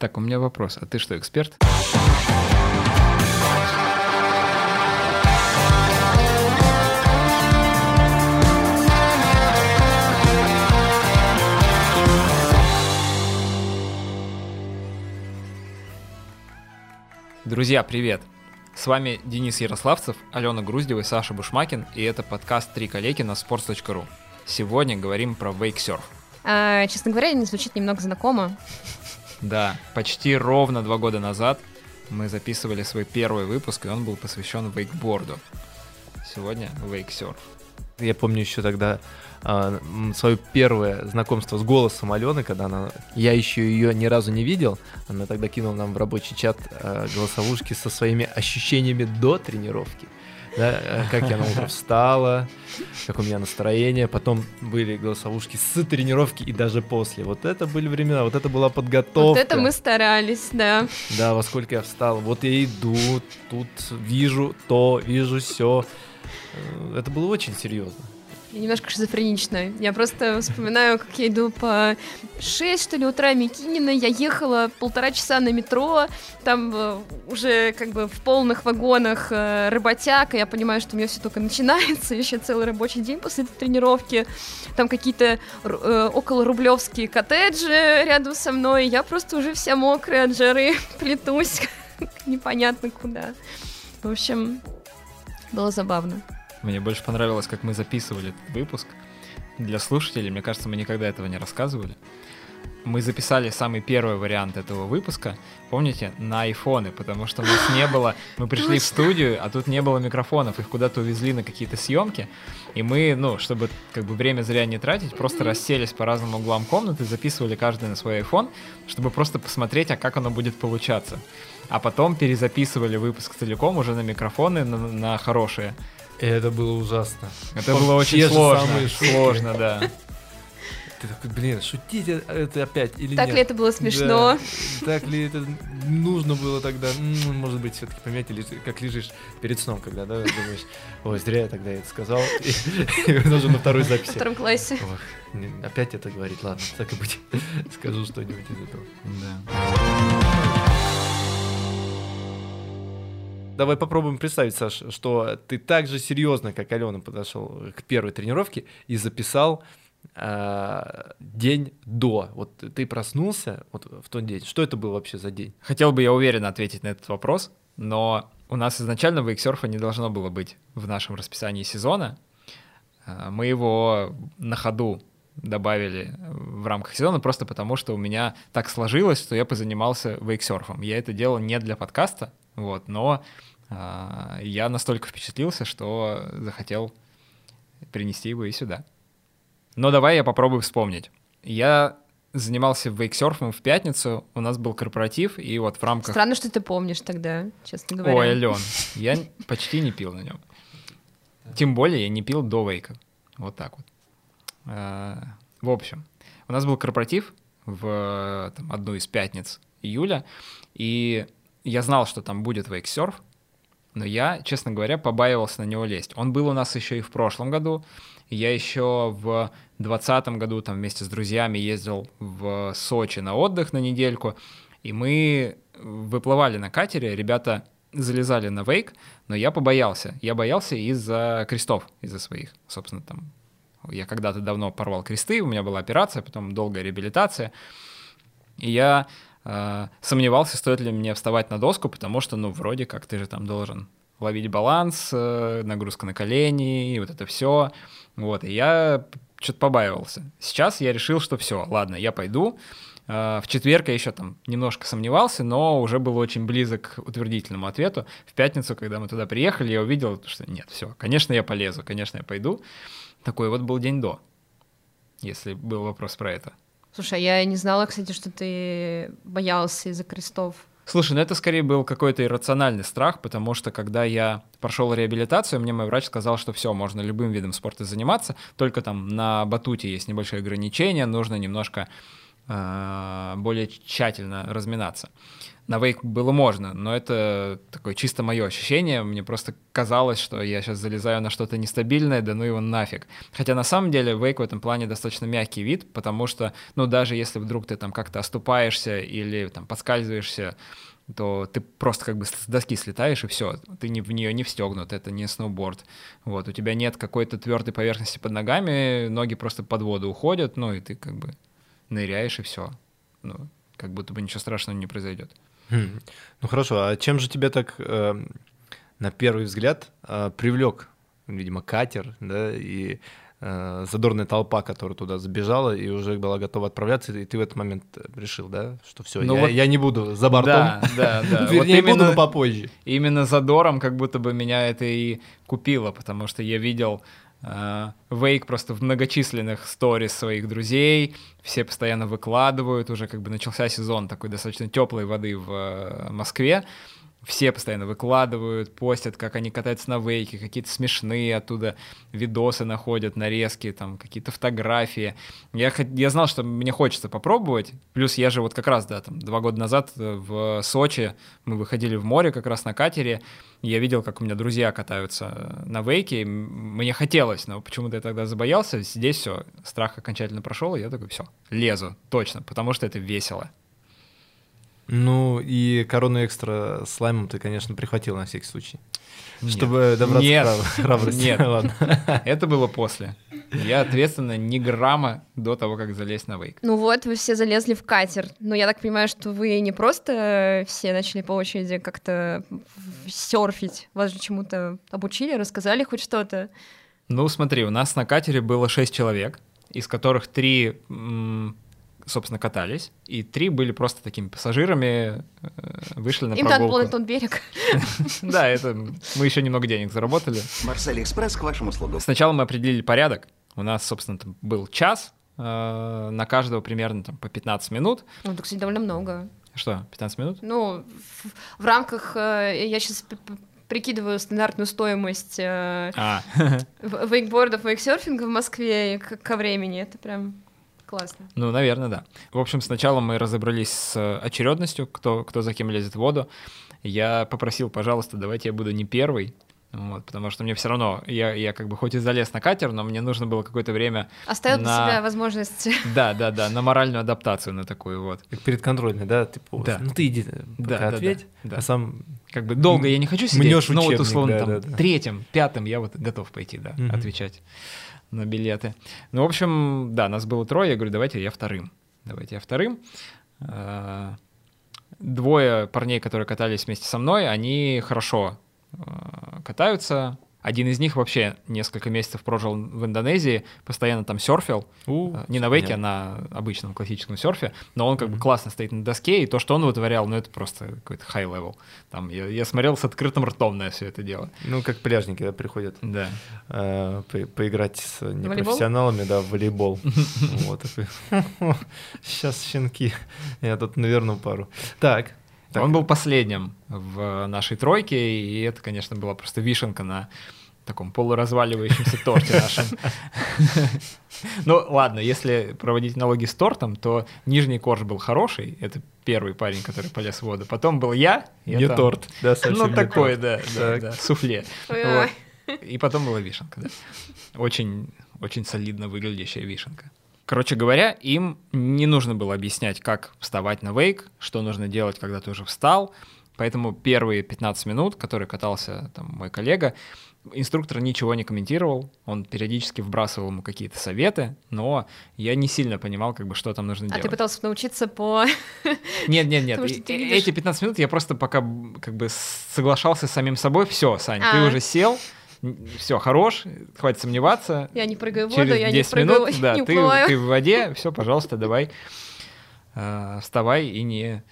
Так, у меня вопрос. А ты что, эксперт? Друзья, привет! С вами Денис Ярославцев, Алена Груздева и Саша Бушмакин, и это подкаст «Три коллеги» на sports.ru. Сегодня говорим про вейксерф. А, честно говоря, не звучит немного знакомо. Да, почти ровно два года назад мы записывали свой первый выпуск, и он был посвящен вейкборду. Сегодня вейксерф. Я помню еще тогда э, свое первое знакомство с голосом Алены, когда она, я еще ее ни разу не видел, она тогда кинула нам в рабочий чат э, голосовушки со своими ощущениями до тренировки. Да, э, как я на утро встала, как у меня настроение, потом были голосовушки с тренировки и даже после. Вот это были времена, вот это была подготовка. Вот это мы старались, да. Да, во сколько я встал, вот я иду, тут вижу то, вижу все. Э, это было очень серьезно. Немножко шизофренично. Я просто вспоминаю, как я иду по 6, что ли, утра Микинина. Я ехала полтора часа на метро. Там э, уже как бы в полных вагонах э, работяг. И я понимаю, что у меня все только начинается. Еще целый рабочий день после этой тренировки. Там какие-то э, около рублевские коттеджи рядом со мной. Я просто уже вся мокрая от жары плетусь непонятно куда. В общем, было забавно. Мне больше понравилось, как мы записывали этот выпуск. Для слушателей, мне кажется, мы никогда этого не рассказывали. Мы записали самый первый вариант этого выпуска, помните, на айфоны, потому что у нас не было, мы пришли в студию, а тут не было микрофонов, их куда-то увезли на какие-то съемки, и мы, ну, чтобы как бы время зря не тратить, просто расселись по разным углам комнаты, записывали каждый на свой iPhone, чтобы просто посмотреть, а как оно будет получаться. А потом перезаписывали выпуск целиком уже на микрофоны, на, на хорошие. И это было ужасно. Это было очень сложно. Сложно, да. Ты такой, блин, шутить это опять или так нет? Так ли это было смешно? Да. Так ли это нужно было тогда? Ну, может быть, все-таки поменять, или как лежишь перед сном, когда, да, думаешь, ой, зря я тогда это сказал. И уже на второй записи. В втором классе. Опять это говорить, ладно, так и быть. Скажу что-нибудь из этого. Да. Давай попробуем представить, Саш, что ты так же серьезно, как Алена, подошел к первой тренировке и записал э, день до. Вот ты проснулся вот в тот день. Что это был вообще за день? Хотел бы я уверенно ответить на этот вопрос, но у нас изначально вейксерфа не должно было быть в нашем расписании сезона. А, мы его на ходу добавили в рамках сезона просто потому, что у меня так сложилось, что я позанимался вейксерфом. Я это делал не для подкаста, вот, но а, я настолько впечатлился, что захотел принести его и сюда. Но давай я попробую вспомнить. Я занимался вейксерфом в пятницу, у нас был корпоратив, и вот в рамках... Странно, что ты помнишь тогда, честно говоря. Ой, Ален, я почти не пил на нем. Тем более я не пил до вейка. Вот так вот. А, в общем, у нас был корпоратив в там, одну из пятниц июля, и я знал, что там будет вейксерф, но я, честно говоря, побаивался на него лезть. Он был у нас еще и в прошлом году. Я еще в 2020 году там вместе с друзьями ездил в Сочи на отдых на недельку, и мы выплывали на катере, ребята залезали на вейк, но я побоялся. Я боялся из-за крестов, из-за своих, собственно, там. Я когда-то давно порвал кресты, у меня была операция, потом долгая реабилитация, и я э, сомневался, стоит ли мне вставать на доску, потому что, ну, вроде как ты же там должен ловить баланс, э, нагрузка на колени, и вот это все. Вот, и я что-то побаивался. Сейчас я решил, что все, ладно, я пойду. Э, в четверг я еще там немножко сомневался, но уже был очень близок к утвердительному ответу. В пятницу, когда мы туда приехали, я увидел, что нет, все, конечно, я полезу, конечно, я пойду. Такой вот был день до, если был вопрос про это. Слушай, а я не знала, кстати, что ты боялся из-за крестов. Слушай, ну это скорее был какой-то иррациональный страх, потому что когда я прошел реабилитацию, мне мой врач сказал, что все, можно любым видом спорта заниматься, только там на батуте есть небольшое ограничение, нужно немножко э, более тщательно разминаться. На вейк было можно, но это такое чисто мое ощущение. Мне просто казалось, что я сейчас залезаю на что-то нестабильное, да ну его нафиг. Хотя на самом деле вейк в этом плане достаточно мягкий вид, потому что, ну даже если вдруг ты там как-то оступаешься или там подскальзываешься, то ты просто как бы с доски слетаешь и все, ты не, в нее не встегнут, это не сноуборд. Вот, у тебя нет какой-то твердой поверхности под ногами, ноги просто под воду уходят, ну и ты как бы ныряешь и все. Ну, как будто бы ничего страшного не произойдет. Хм. Ну хорошо, а чем же тебя так э, на первый взгляд э, привлек, видимо, катер, да, и э, задорная толпа, которая туда забежала и уже была готова отправляться, и ты в этот момент решил, да, что все, Ну я, вот- я не буду за бортом. Да, да, да. Вот Вернее, буду, именно- но попозже. Именно задором как будто бы меня это и купило, потому что я видел Вейк просто в многочисленных сторис своих друзей, все постоянно выкладывают, уже как бы начался сезон такой достаточно теплой воды в э, Москве, все постоянно выкладывают, постят, как они катаются на вейке, какие-то смешные оттуда видосы находят, нарезки, там какие-то фотографии. Я, я знал, что мне хочется попробовать. Плюс я же вот как раз, да, там два года назад э, в Сочи мы выходили в море как раз на катере. Я видел, как у меня друзья катаются э, на вейке. Мне хотелось, но почему-то я тогда забоялся. Здесь все, страх окончательно прошел, и я такой, все, лезу, точно, потому что это весело. Ну и корону экстра слаймом ты, конечно, прихватил на всякий случай. Нет. Чтобы добраться Нет. храбрости. Нет. Ладно. Это было после. Я, ответственно, ни грамма до того, как залезть на вейк. Ну вот, вы все залезли в катер. Но я так понимаю, что вы не просто все начали по очереди как-то серфить. Вас же чему-то обучили, рассказали хоть что-то. Ну, смотри, у нас на катере было шесть человек, из которых три, собственно, катались, и три были просто такими пассажирами, э, вышли на Им надо было прогулку. на тот берег. Да, это мы еще немного денег заработали. Марсель Экспресс к вашим услугам. Сначала мы определили порядок. У нас, собственно, там был час, э, на каждого примерно там по 15 минут. Ну, это, кстати, довольно много. Что, 15 минут? Ну, в, в рамках... э, я сейчас прикидываю стандартную стоимость А, вейкбордов, вейксерфинга в Москве ко времени. Это прям классно. Ну, наверное, да. В общем, сначала мы разобрались с очередностью, кто, кто за кем лезет в воду. Я попросил, пожалуйста, давайте я буду не первый, вот, потому что мне все равно, я, я как бы хоть и залез на катер, но мне нужно было какое-то время, Оставил для На- себя возможность... да, да, да, на моральную адаптацию на такую вот. Как перед контрольной, да? Типа, вот, Да. ну ты иди, Да, пока да, да, ответь, да. а сам... Как бы долго я не хочу сидеть, Мнешь но вот учебник, условно да, там да, да. третьем, пятым я вот готов пойти, да, Мгм. отвечать на билеты. Ну, в общем, да, нас было трое, я говорю, давайте я вторым. Давайте я вторым. Э, Двое парней, которые катались вместе со мной, они хорошо э, катаются. Один из них вообще несколько месяцев прожил в Индонезии, постоянно там серфил. У, Э, Не на вейке, а на обычном классическом серфе, но он как бы Мгм. классно стоит на доске, и то, что он вытворял, ну это просто какой-то high level. Там я, я смотрел с открытым ртом на все это дело. Ну, как пляжники, да, приходят Да. э, по- поиграть с волейбол? непрофессионалами, да, в волейбол. Вот такой. Сейчас щенки. Я тут наверну пару. Так. Так. Он был последним в нашей тройке, и это, конечно, была просто вишенка на таком полуразваливающемся торте нашем. Ну, ладно, если проводить аналогии с тортом, то нижний корж был хороший, это первый парень, который полез в воду. Потом был я. Не торт, да, совсем Ну, такой, да, да, да, суфле. Вот. И потом была вишенка, да. Очень, очень солидно выглядящая вишенка. Короче говоря, им не нужно было объяснять, как вставать на вейк, что нужно делать, когда ты уже встал. Поэтому первые 15 минут, которые катался там, мой коллега, инструктор ничего не комментировал, он периодически вбрасывал ему какие-то советы, но я не сильно понимал, как бы, что там нужно А делать. ты пытался научиться по... Нет, нет, нет. Эти 15 минут я просто пока как бы соглашался с самим собой. Все, Сань, ты А. уже сел, все, хорош, хватит сомневаться. Я не прыгаю в воду, Через я не 10 прыгаю, минут, да, не ты, уплываю. ты в воде, все, пожалуйста, давай, э, вставай и не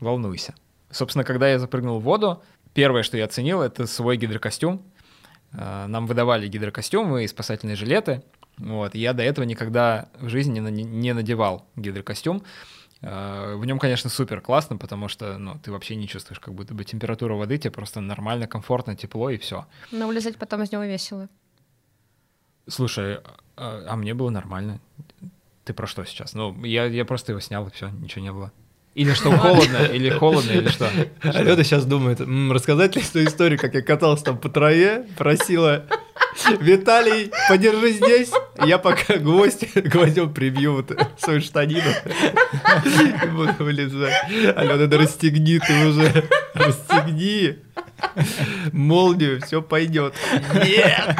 волнуйся. Собственно, когда я запрыгнул в воду, первое, что я оценил, это свой гидрокостюм. Э, Нам выдавали гидрокостюмы и спасательные жилеты. Вот. Я до этого никогда в жизни не, не надевал гидрокостюм. Э, В нем, конечно, супер классно, потому что ну, ты вообще не чувствуешь, как будто бы температура воды, тебе просто нормально, комфортно, тепло и все. Но вылезать потом из него весело. Слушай, а, а мне было нормально. Ты про что сейчас? Ну, я, я просто его снял, и все, ничего не было. Или что, холодно, или холодно, или что? Алена сейчас думает, «М, рассказать ли эту историю, как я катался там по траве, просила Виталий, подержи здесь, я пока гвоздь, гвоздем прибью вот свою штанину буду вылезать. Алена, да расстегни ты уже, расстегни молнию, все пойдет. Нет!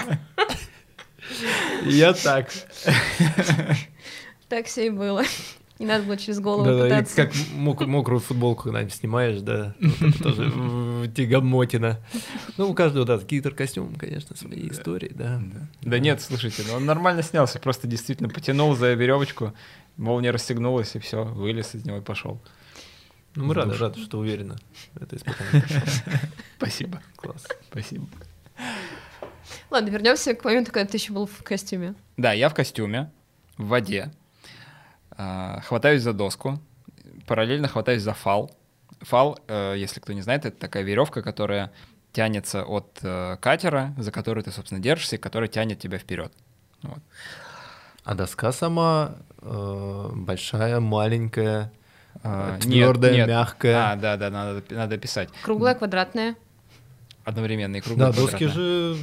Я так. Так все и было. Не надо было через голову и пытаться. как мок- мокрую футболку когда-нибудь снимаешь, да, вот это тоже тягомотина. Ну, у каждого, да, гитар-костюм, конечно, свои истории, да. Да нет, слушайте, ну он нормально снялся, просто действительно потянул за веревочку, молния расстегнулась, и все, вылез из него и пошел. Ну, мы рады, рады, что уверенно это испытание. Спасибо, Класс. спасибо. Ладно, вернемся к моменту, когда ты еще был в костюме. Да, я в костюме, в воде, хватаюсь за доску, параллельно хватаюсь за фал. Фал, э, если кто не знает, это такая веревка, которая тянется от э, катера, за которую ты, собственно, держишься, и которая тянет тебя вперед. Вот. А доска сама э, большая, маленькая, А, нет, твердая, нет. мягкая. А, да, да, надо, надо писать. Круглая, квадратная. Одновременно и круглая, Да, доски же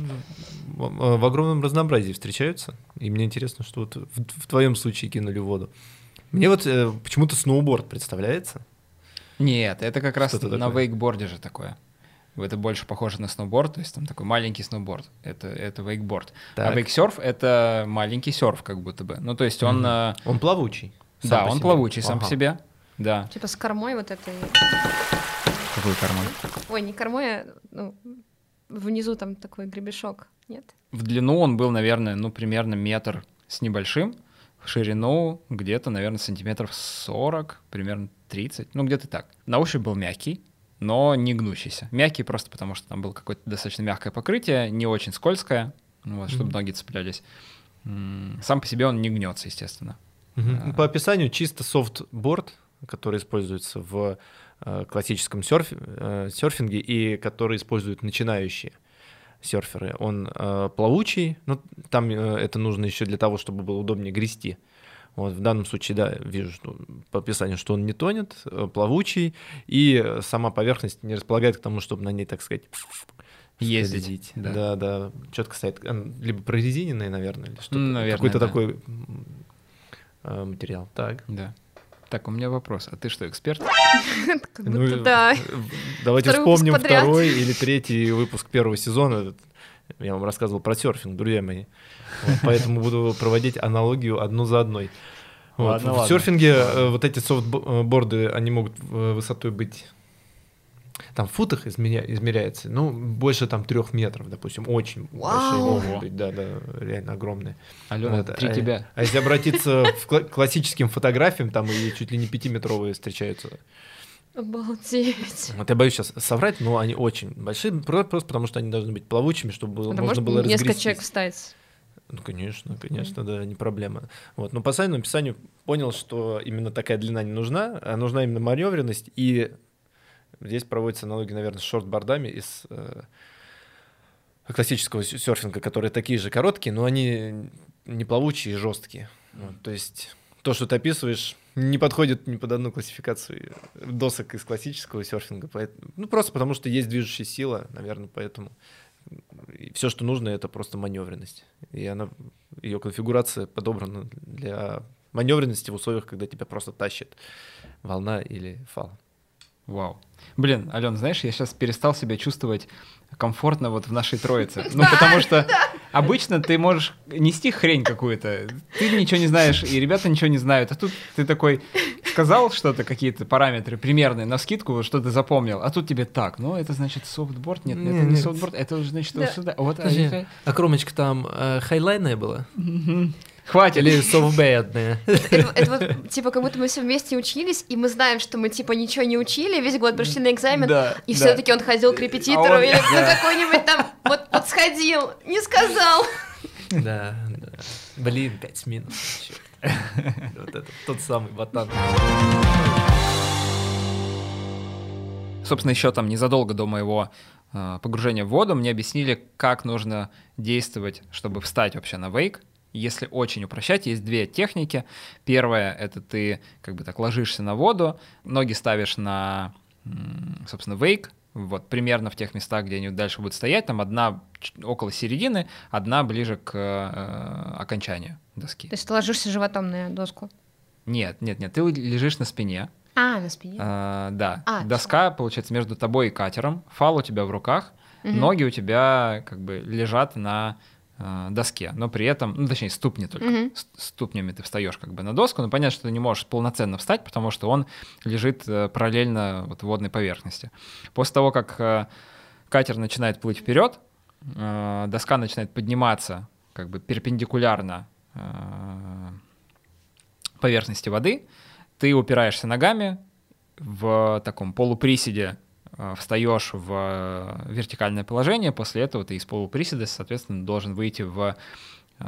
в, в огромном разнообразии встречаются. И мне интересно, что вот в, в твоем случае кинули в воду. Мне вот э, почему-то сноуборд представляется. Нет, это как раз Что-то на такое. вейкборде же такое. Это больше похоже на сноуборд, то есть там такой маленький сноуборд. Это, это вейкборд. А Так. вейксерф — это маленький серф как будто бы. Ну, то есть он... Э, Он плавучий. Да, он себе. плавучий сам по Ага. себе. Да. Типа с кормой вот этой. Какой карман? Ой, не кормой, а ну, внизу там такой гребешок. Нет? В длину он был, наверное, ну, примерно метр с небольшим. Ширину где-то, наверное, сантиметров 40, примерно 30. Ну, где-то так. На ощупь был мягкий, но не гнущийся. Мягкий просто потому, что там было какое-то достаточно мягкое покрытие, не очень скользкое, ну, вот, чтобы Мгм. ноги цеплялись. Сам по себе он не гнется, естественно. А. Ну, По описанию чисто софтборд, который используется в э, классическом серф- э, серфинге и который используют начинающие серферы. Он э, плавучий, но там э, это нужно еще для того, чтобы было удобнее грести. Вот, в данном случае, да, вижу что, по описанию, что он не тонет, э, плавучий, и сама поверхность не располагает к тому, чтобы на ней, так сказать, Ездить, скользить. да. Да, да, четко стоит. Э, Либо прорезиненный, наверное, или что-то. Наверное, Какой-то да. такой э, материал. Так. Да. Так, у меня вопрос. А ты что, эксперт? Как Ну, будто да. э, Давайте вспомним второй или третий выпуск первого сезона. Я вам рассказывал про серфинг, друзья мои. Вот, поэтому буду проводить аналогию одну за одной. Вот, Ладно, в ладно. серфинге э, вот эти софтборды, они могут э, высотой быть там в футах измеря- измеряется, ну, больше там трех метров, допустим, очень большие могут быть, да, да, реально огромные. Алена, Вот, три а- тебя. А если обратиться кла- классическим фотографиям, там и чуть ли не пятиметровые встречаются. Обалдеть. Вот я боюсь сейчас соврать, но они очень большие, про- просто потому что они должны быть плавучими, чтобы было- Да можно может было несколько разгрестись. человек встать. Ну, конечно, конечно, да, не проблема. Вот, но по сайному описанию понял, что именно такая длина не нужна, а нужна именно маневренность, и здесь проводится аналогия, наверное, с шортбордами из э, классического серфинга, которые такие же короткие, но они не плавучие и жесткие. Вот, то есть то, что ты описываешь, не подходит ни под одну классификацию досок из классического серфинга. поэт- Ну, просто потому что есть движущая сила, наверное, поэтому все, что нужно, это просто маневренность. И она, ее конфигурация подобрана для маневренности в условиях, когда тебя просто тащит волна или фал. Вау. Блин, Ален, знаешь, я сейчас перестал себя чувствовать комфортно вот в нашей троице. Ну, потому что обычно ты можешь нести хрень какую-то. Ты ничего не знаешь, и ребята ничего не знают. А тут ты такой сказал что-то, какие-то параметры примерные, навскидку, что ты запомнил. А тут тебе так, ну, это значит softboard? Нет, Не, это не softboard, это уже значит Да. вот сюда. Вот, а а кромочка там э, хайлайная была? Хватит. Или софтбэдная? Это, это вот, типа, как будто мы все вместе учились, и мы знаем, что мы, типа, ничего не учили, весь год пришли на экзамен, Да, и да. все-таки он ходил к репетитору, А он- или ну, какой-нибудь там, вот, вот сходил, не сказал. Да, да. Блин, пять минут. Вот это тот самый ботан. Собственно, еще там незадолго до моего э, погружения в воду мне объяснили, как нужно действовать, чтобы встать вообще на вейк. Если очень упрощать, есть две техники. Первая — это ты как бы так ложишься на воду, ноги ставишь на, собственно, вейк, вот примерно в тех местах, где они дальше будут стоять, там одна около середины, одна ближе к э, окончанию доски. То есть ты ложишься животом на доску. Нет, нет, нет, ты лежишь на спине, А, на спине. А, да. А, Доска, получается, между тобой и катером. Фал у тебя в руках. Мгм. Ноги у тебя как бы лежат на доске, но при этом, ну, точнее, ступни только. С- Ступнями ты встаешь как бы на доску, но понятно, что ты не можешь полноценно встать, потому что он лежит э, параллельно вот водной поверхности. После того, как э, катер начинает плыть вперед, э, доска начинает подниматься как бы перпендикулярно э, поверхности воды, ты упираешься ногами в таком полуприседе, э, встаешь в э, вертикальное положение, после этого ты из полуприседа, соответственно, должен выйти в э,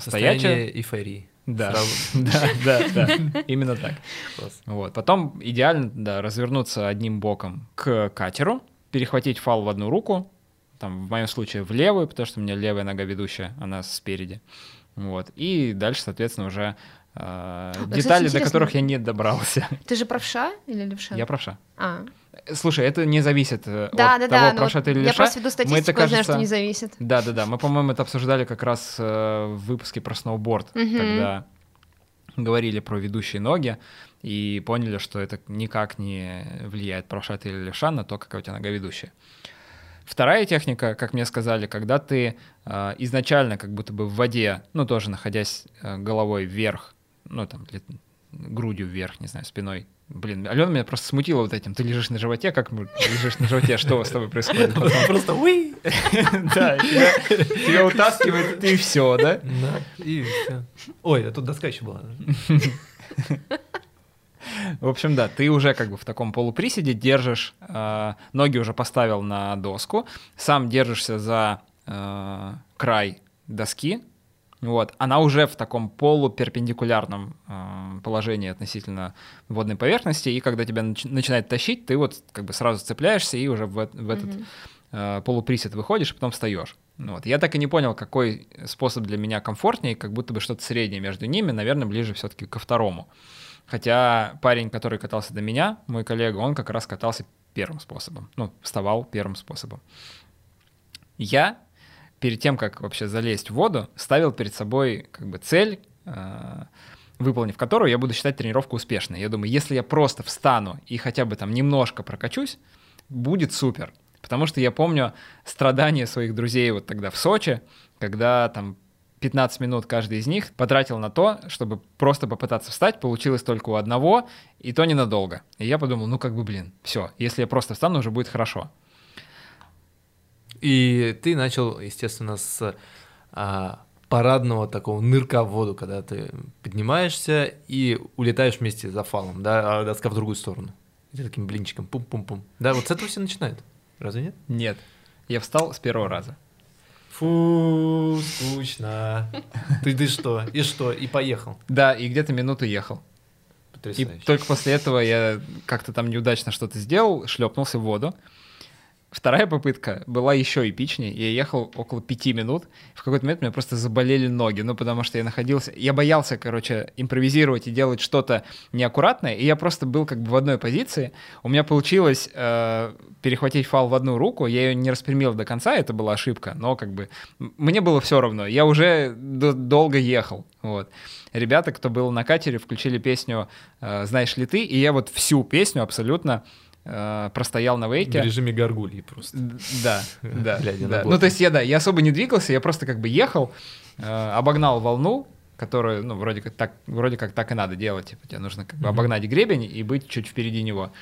стоячее. Состояние эйфории. Да, да, да, да, именно так. Вот. Потом идеально да, развернуться одним боком к катеру, перехватить фал в одну руку, там, в моем случае в левую, потому что у меня левая нога ведущая, она спереди. Вот. И дальше, соответственно, уже э, кстати, детали, до интересно. которых я не добрался. Ты же правша или левша? Я правша. А, Слушай, это не зависит э, да, от да, того, да. ну правша ты или я левша. просто веду Мы статистику, это, я знаю, что кажется, не зависит. Да, да, да. Мы, по-моему, это обсуждали как раз э, в выпуске про сноуборд, когда говорили про ведущие ноги и поняли, что это никак не влияет, правша ты или левша, на то, какая у тебя нога ведущая. Вторая техника, как мне сказали, когда ты э, изначально как будто бы в воде, ну тоже находясь э, головой вверх, ну там грудью вверх, не знаю, спиной. Блин, Алена меня просто смутила вот этим. Ты лежишь на животе, как лежишь на животе, что с тобой происходит? Просто уи! Да, тебя, утаскивает, и все, да? Да, и всё. Ой, а тут доска еще была. В общем, да, ты уже как бы в таком полуприседе держишь, э, ноги уже поставил на доску, сам держишься за э, край доски, вот, она уже в таком полуперпендикулярном э, положении относительно водной поверхности, и когда тебя нач- начинает тащить, ты вот как бы сразу цепляешься и уже в, в этот Мгм. э, полуприсед выходишь, и потом встаешь. Ну Вот. Я так и не понял, какой способ для меня комфортнее, как будто бы что-то среднее между ними, наверное, ближе все-таки ко второму. Хотя парень, который катался до меня, мой коллега, он как раз катался первым способом. Ну, вставал первым способом. Я перед тем, как вообще залезть в воду, ставил перед собой как бы цель, э, выполнив которую, я буду считать тренировку успешной. Я думаю, если я просто встану и хотя бы там немножко прокачусь, будет супер. Потому что я помню страдания своих друзей вот тогда в Сочи, когда там 15 минут каждый из них потратил на то, чтобы просто попытаться встать, получилось только у одного, и то ненадолго. И я подумал, ну как бы, блин, все, если я просто встану, уже будет хорошо. И ты начал, естественно, с а, парадного такого нырка в воду, когда ты поднимаешься и улетаешь вместе за фалом, да, а доска в другую сторону. И ты таким блинчиком пум-пум-пум. Да, вот с этого все начинает. Разве нет? Нет, я встал с первого раза. Фу, скучно. Ты, ты что? И что? И поехал. Да, и где-то минуту ехал. И Потрясающе. только после этого я как-то там неудачно что-то сделал, шлепнулся в воду. Вторая попытка была еще эпичнее. Я ехал около пяти минут. В какой-то момент у меня просто заболели ноги, ну, потому что я находился... Я боялся, короче, импровизировать и делать что-то неаккуратное, и я просто был как бы в одной позиции. У меня получилось э, перехватить фал в одну руку, я ее не распрямил до конца, это была ошибка, но как бы мне было все равно. Я уже долго ехал, вот. Ребята, кто был на катере, включили песню э, «Знаешь ли ты?», и я вот всю песню абсолютно э, простоял на В вейке. режиме горгульи просто. Да, да. Ну, то есть я, да, я особо не двигался, я просто как бы ехал, э, обогнал волну, которую, ну, вроде как так, вроде как так и надо делать, типа, тебе нужно как бы обогнать гребень и быть чуть впереди него,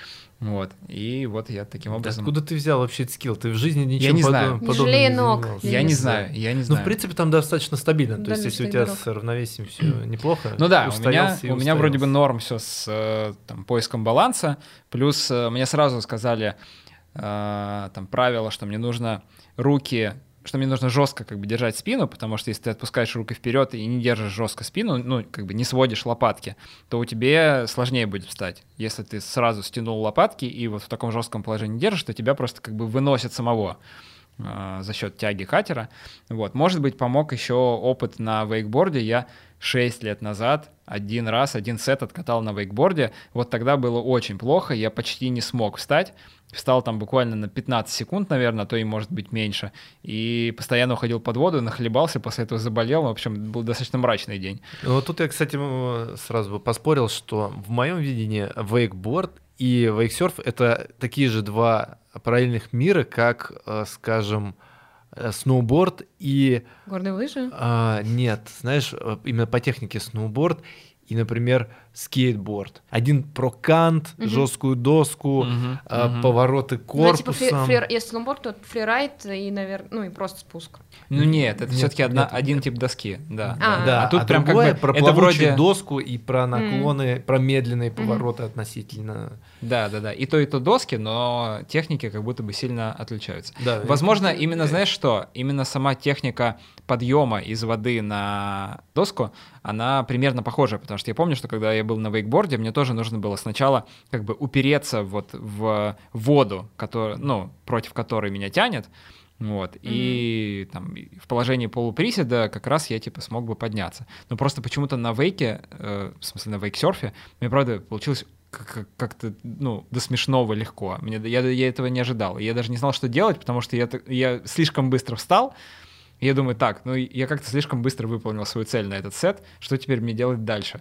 вот, и вот я таким Да образом... откуда ты взял вообще этот скилл? Ты в жизни ничем не подо- знаю. подобным Не не ног. занимался. Я не не знаю, я не Ну, знаю. в принципе, там достаточно стабильно. То Да, есть, если у тебя дорог. с равновесием все неплохо, Ну да, у меня, у меня вроде бы норм все с э, там, поиском баланса, плюс э, мне сразу сказали э, там правило, что мне нужно руки, что мне нужно жестко как бы держать спину, потому что если ты отпускаешь руки вперед и не держишь жестко спину, ну как бы не сводишь лопатки, то у тебя сложнее будет встать. Если ты сразу стянул лопатки и вот в таком жестком положении держишь, то тебя просто как бы выносит самого. э, за счет тяги катера. Вот. Может быть, помог еще опыт на вейкборде. Я 6 лет назад один раз, один сет откатал на вейкборде. Вот тогда было очень плохо, я почти не смог встать. Встал там буквально на 15 секунд, наверное, а то и может быть меньше. И постоянно уходил под воду, нахлебался, после этого заболел. В общем, был достаточно мрачный день. Ну, вот тут я, кстати, сразу бы поспорил, что в моем видении вейкборд и вейксерф — это такие же два параллельных мира, как, э, скажем, сноуборд и... Горные лыжи? А, нет, знаешь, э, именно по технике сноуборд и, например, скейтборд. Один прокант, угу. жесткую доску, угу, а, угу. повороты корпусом. Ну, типа фри, если сноуборд, то фрирайд и, наверное, ну и просто спуск. Ну нет, это все-таки один тип доски, да. А, да. а тут а прям как бы про это вроде доску и про наклоны, про медленные повороты относительно. Да, да, да. И то и то доски, но техники как будто бы сильно отличаются. Да. Возможно, именно знаешь что? Именно сама техника подъема из воды на доску, она примерно похожа, потому что я помню, что когда я был на вейкборде, мне тоже нужно было сначала как бы упереться вот в воду, который, ну, против которой меня тянет, вот, mm-hmm. и там в положении полуприседа как раз я типа смог бы подняться. Но просто почему-то на вейке, э, в смысле на вейксерфе, мне правда получилось как-то, ну, до смешного легко. Мне, я, я этого не ожидал. Я даже не знал, что делать, потому что я, я слишком быстро встал, я думаю, так, ну я как-то слишком быстро выполнил свою цель на этот сет, что теперь мне делать дальше?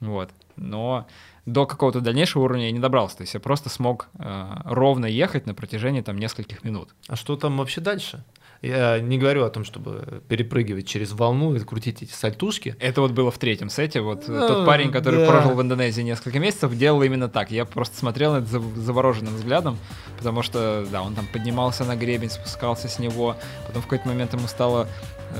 Вот. Но до какого-то дальнейшего уровня я не добрался, то есть я просто смог э, ровно ехать на протяжении там нескольких минут. А что там вообще дальше? Я не говорю о том, чтобы перепрыгивать через волну и крутить эти сальтушки. Это вот было в третьем сете. Вот ну, тот парень, который да. прожил в Индонезии несколько месяцев, делал именно так. Я просто смотрел на это завороженным взглядом, потому что, да, он там поднимался на гребень, спускался с него, потом в какой-то момент ему стало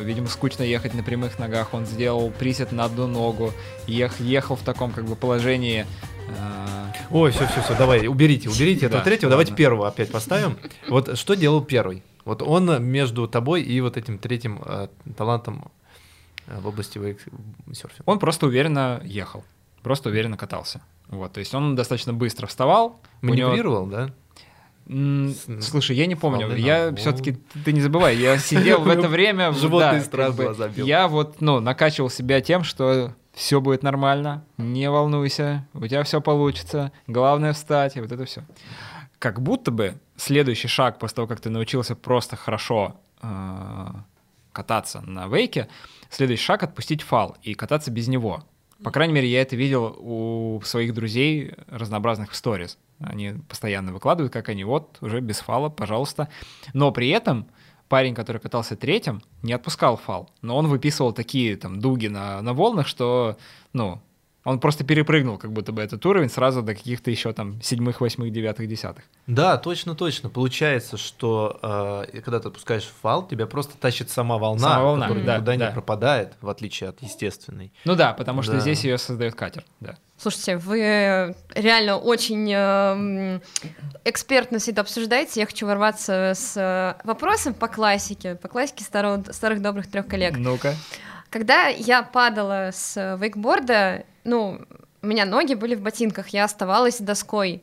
видимо, скучно ехать на прямых ногах, он сделал присед на одну ногу, ех, ехал в таком как бы положении. Э... Ой, все, все, все, давай, уберите, уберите этого третьего, давайте первого опять поставим. Вот что делал первый? Вот он между тобой и вот этим третьим э, талантом э, в области вейксерфинга. Он просто уверенно ехал, просто уверенно катался. Вот, то есть он достаточно быстро вставал. Маневрировал, него... да? Слушай, я не помню. Я все-таки, ты не забывай, я сидел в это время. Животный страх забил. Я вот, ну, накачивал себя тем, что все будет нормально, не волнуйся, у тебя все получится, главное встать, и вот это все как будто бы следующий шаг после того, как ты научился просто хорошо э, кататься на вейке, следующий шаг — отпустить фал и кататься без него. По крайней мере, я это видел у своих друзей разнообразных в сторис. Они постоянно выкладывают, как они вот, уже без фала, пожалуйста. Но при этом парень, который катался третьим, не отпускал фал. Но он выписывал такие там дуги на, на волнах, что, ну, он просто перепрыгнул как будто бы этот уровень сразу до каких-то еще там седьмых, восьмых, девятых, десятых. Да, точно, точно. Получается, что э, когда ты отпускаешь фал, тебя просто тащит сама волна, сама волна которая да, никуда да. не пропадает, в отличие от естественной. Ну да, потому что да. здесь ее создает катер, да. Слушайте, вы реально очень э, экспертно все это обсуждаете. Я хочу ворваться с э, вопросом по классике, по классике старого, старых добрых трех коллег. Ну-ка. Когда я падала с вейкборда, ну, у меня ноги были в ботинках, я оставалась доской.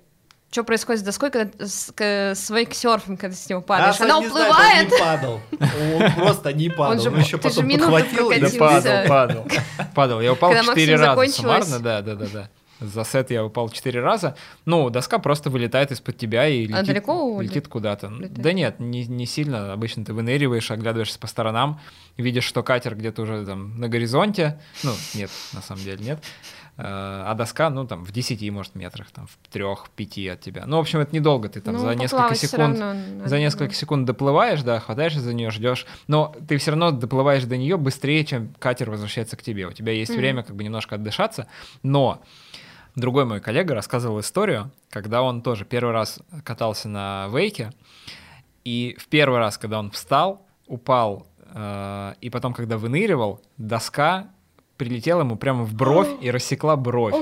Что происходит с доской, когда с, с вейксерфинг, когда с него падаешь? Да, Она уплывает. Знает, он не падал. Он просто не падал. Он же, он еще потом подхватил и да падал, падал. Падал. Я упал четыре раза суммарно, да, да, да, да. За сет я упал четыре раза. Ну, доска просто вылетает из-под тебя и летит, а далеко летит куда-то. Летает? Да нет, не, не сильно. Обычно ты выныриваешь, оглядываешься по сторонам, видишь, что катер где-то уже там на горизонте. Ну, нет, на самом деле нет. Э, а доска, ну, там, в 10, может, метрах, там, в 3-5 от тебя. Ну, в общем, это недолго, ты там ну, за несколько секунд, равно, за несколько секунд доплываешь, да, хватаешься за нее, ждешь, но ты все равно доплываешь до нее быстрее, чем катер возвращается к тебе. У тебя есть mm-hmm. время, как бы, немножко отдышаться, но другой мой коллега рассказывал историю, когда он тоже первый раз катался на вейке, и в первый раз, когда он встал, упал, э, и потом, когда выныривал, доска прилетела ему прямо в бровь и рассекла бровь.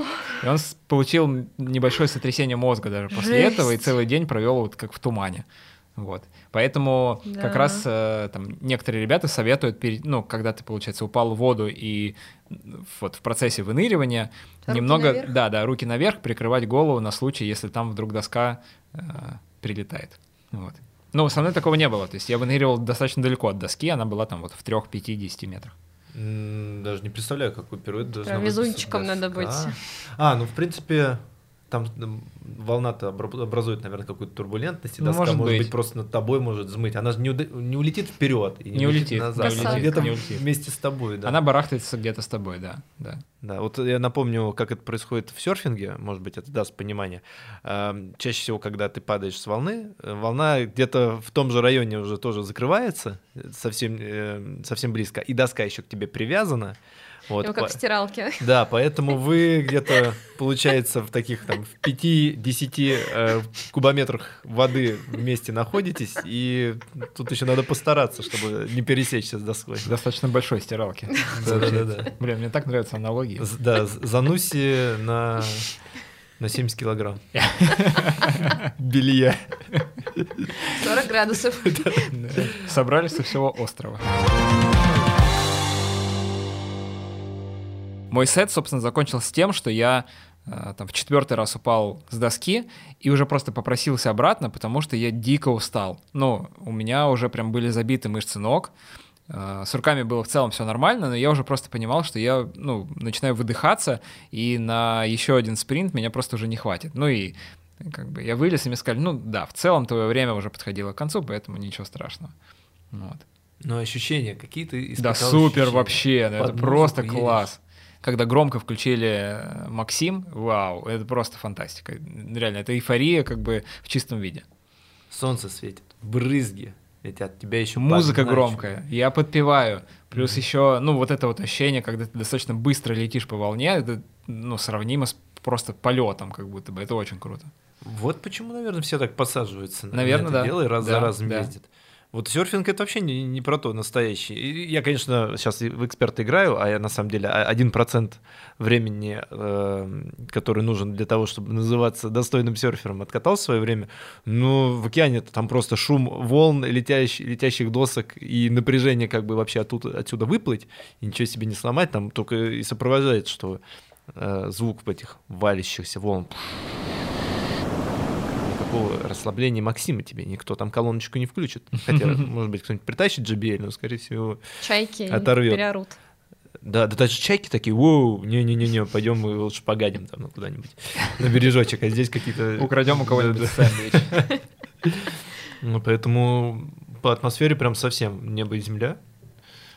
И он получил небольшое сотрясение мозга даже после Жесть. этого и целый день провел вот как в тумане. Вот. Поэтому да. как раз э, там некоторые ребята советуют, перед, ну, когда ты, получается, упал в воду и вот в процессе выныривания руки немного, наверх. да, да, руки наверх, прикрывать голову на случай, если там вдруг доска э, прилетает. Вот. Ну, со мной такого не было. То есть я выныривал достаточно далеко от доски, она была там вот в 3-5-10 метрах. Даже не представляю, какой пируэт должна Прям быть везунчиком доска. надо быть. А, ну, в принципе, там волна-то обра- образует, наверное, какую-то турбулентность, и Ну, доска, может может быть. быть. просто над тобой может взмыть. Она же не, уда- не улетит вперед и не, Не улетит, назад. не Она улетит, где-то не улетит. вместе с тобой, да. Она барахтается где-то с тобой, да. да. Да, вот я напомню, как это происходит в серфинге, может быть, это даст понимание. Эм, Чаще всего, когда ты падаешь с волны, э, волна где-то в том же районе уже тоже закрывается, совсем, э, совсем близко, и доска еще к тебе привязана. Вот, Ну, как по- в стиралке. Да, поэтому вы где-то, получается, в таких там в 5-10 э, кубометрах воды вместе находитесь, и тут еще надо постараться, чтобы не пересечься с доской. Достаточно большой стиралки. Да-да-да. Блин, мне так нравятся аналогии. Да, Зануси на, на 70 килограмм. Белья. 40 градусов. Собрались со всего острова. Мой сет, собственно, закончился тем, что я э, там в четвертый раз упал с доски и уже просто попросился обратно, потому что я дико устал. Ну, у меня уже прям были забиты мышцы ног, э, с руками было в целом все нормально, но я уже просто понимал, что я ну, начинаю выдыхаться, и на еще один спринт меня просто уже не хватит. Ну и как бы я вылез, и мне сказали, ну да, в целом твое время уже подходило к концу, поэтому ничего страшного. Вот. Но ощущения какие-то Да, испытал супер ощущения? вообще, ну, это Под просто класс. Когда громко включили э, Максим, вау, это просто фантастика. Реально, это эйфория как бы в чистом виде. Солнце светит, брызги летят, тебя еще Музыка подначивают. громкая, я подпеваю. Плюс еще, ну, вот это вот ощущение, когда ты достаточно быстро летишь по волне, это, ну, сравнимо с просто полетом, как будто бы. Это очень круто. Вот почему, наверное, все так подсаживаются на Наверное, да. дело и раз Да, за разом да. ездят. Вот серфинг это вообще не, не про то настоящий. Я, конечно, сейчас в эксперта играю, а я на самом деле один процент времени, э, который нужен для того, чтобы называться достойным серфером, откатал в свое время. Но в океане там просто шум волн, летящих, летящих досок и напряжение как бы вообще оттуда, отсюда выплыть и ничего себе не сломать, там только и сопровождает, что э, звук этих валящихся волн никакого расслабления Максима тебе никто там колоночку не включит. Хотя, может быть, кто-нибудь притащит JBL, но, скорее всего... Чайки Оторвет. переорут. Да, да даже чайки такие, воу, не-не-не, пойдем мы лучше погадим там ну, куда-нибудь на бережочек, а здесь какие-то... Украдем у кого-нибудь сэндвич. Ну, поэтому по атмосфере прям совсем небо и земля.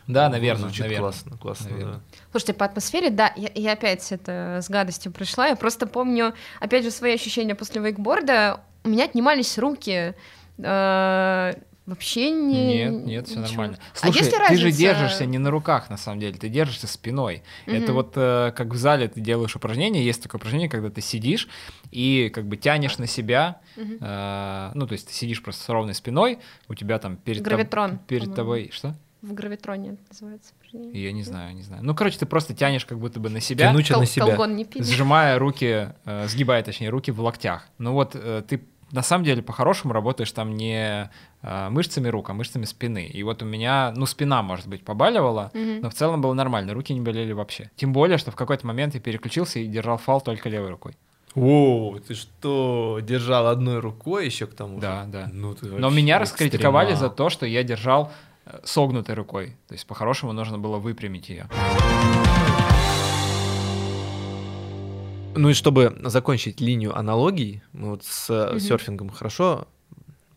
Да, наверное, Звучит наверное. классно, классно, Наверное. да. Слушайте, по атмосфере, да, я, я опять это с гадостью пришла. Я просто помню, опять же, свои ощущения после вейкборда. У меня отнимались руки. э, вообще не... Нет, нет, все нормально. А Слушай, есть ли ты же разница? держишься не на руках, на самом деле, ты держишься спиной. Это Мгм. вот э, как в зале ты делаешь упражнение, есть такое упражнение, когда ты сидишь и как бы тянешь на себя, Мгм. э, ну, то есть ты сидишь просто с ровной спиной, у тебя там перед, тоб- Гравитрон, перед по-моему. тобой, что? В гравитроне это называется. упражнение. Я не знаю, не знаю. Ну, короче, ты просто тянешь как будто бы на себя, Тянуче Кол- на себя. Колгон не пили. сжимая руки, э, сгибая, точнее, руки в локтях. Ну вот э, ты на самом деле по-хорошему работаешь там не э, мышцами рук, а мышцами спины. И вот у меня, ну, спина, может быть, побаливала, Мгм. но в целом было нормально, руки не болели вообще. Тем более, что в какой-то момент я переключился и держал фал только левой рукой. О, ты что, держал одной рукой еще к тому же? Да, да. Ну, ты Но меня раскритиковали экстремал. за то, что я держал э, согнутой рукой. То есть по-хорошему нужно было выпрямить ее. Ну и чтобы закончить линию аналогий, мы вот с Мгм. серфингом хорошо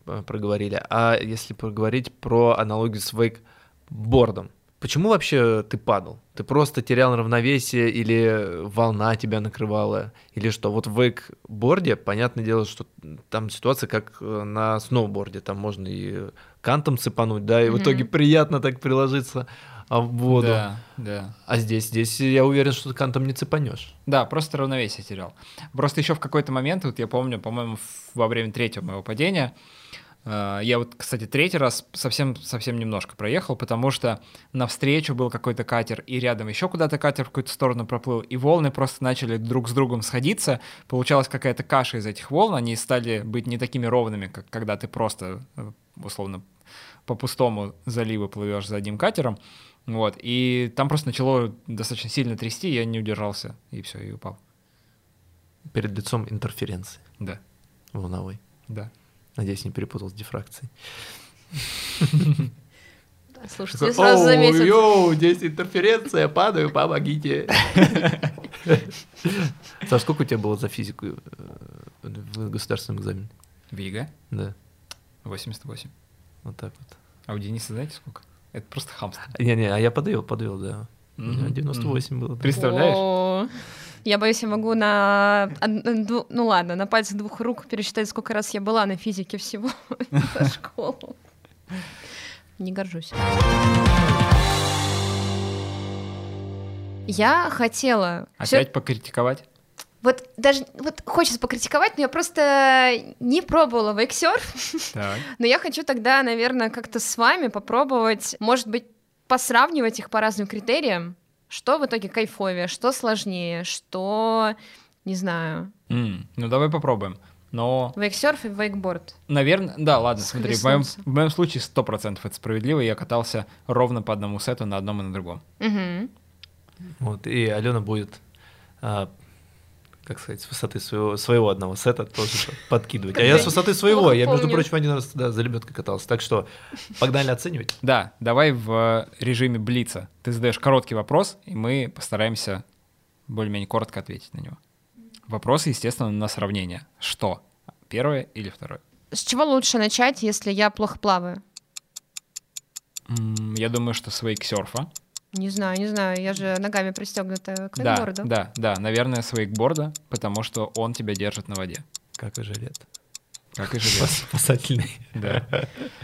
э, проговорили, а если поговорить про аналогию с вейкбордом, почему вообще ты падал? Ты просто терял равновесие или волна тебя накрывала, или что? Вот в вейкборде, понятное дело, что там ситуация как э, на сноуборде, там можно и кантом цепануть, да, и в Мгм. итоге приятно так приложиться а, в воду. Да, да. А здесь, здесь я уверен, что ты кантом не цепанешь. Да, просто равновесие терял. Просто еще в какой-то момент, вот я помню, по-моему, во время третьего моего падения, э, я вот, кстати, третий раз совсем, совсем немножко проехал, потому что навстречу был какой-то катер, и рядом еще куда-то катер в какую-то сторону проплыл, и волны просто начали друг с другом сходиться. Получалась какая-то каша из этих волн, они стали быть не такими ровными, как когда ты просто, э, условно, по пустому заливу плывешь за одним катером. Вот, и там просто начало достаточно сильно трясти, я не удержался, и все, и упал. Перед лицом интерференции Да, волновой. да. Надеюсь, не перепутал с дифракцией. Слушайте, сразу заметят. Йоу, здесь интерференция, падаю, помогите. Саш, сколько у тебя было за физику э, в государственном экзамене? В ЕГЭ Да, 88. вот так вот. А у Дениса знаете сколько? Это просто хамство. Не-не, а я подвел, подвел, да. Мгм, 98 было. да. Представляешь? Я боюсь, я могу на... Ну ладно, на пальцах двух рук пересчитать, сколько раз я была на физике всего за школу. Не горжусь. Я хотела... Опять покритиковать? Вот даже вот хочется покритиковать, но я просто не пробовала вейксерф. Но я хочу тогда, наверное, как-то с вами попробовать, может быть, посравнивать их по разным критериям. Что в итоге кайфовее, что сложнее, что, не знаю, М, Ну, давай попробуем. Но, вейксерф и вейкборд. наверное, да, ладно, смотри, в моем, в моем случае 100% это справедливо, я катался ровно по одному сету на одном и на другом. Мгм. Вот, и Алена будет, а, как сказать, с высоты своего, своего одного сета тоже подкидывать. А я с высоты своего, я, между прочим, один раз да, за лебедкой катался. Так что погнали оценивать. Да, давай в режиме блица. Ты задаешь короткий вопрос, и мы постараемся более-менее коротко ответить на него. Вопрос, естественно, на сравнение. Что? Первое или второе? С чего лучше начать, если я плохо плаваю? Я думаю, что с вейксерфа. Не знаю, не знаю, я же ногами пристегнута к Да, вейкборду. да, да, наверное, с вейкборда, потому что он тебя держит на воде. Как и жилет. Как и железо. Спасательный. Да.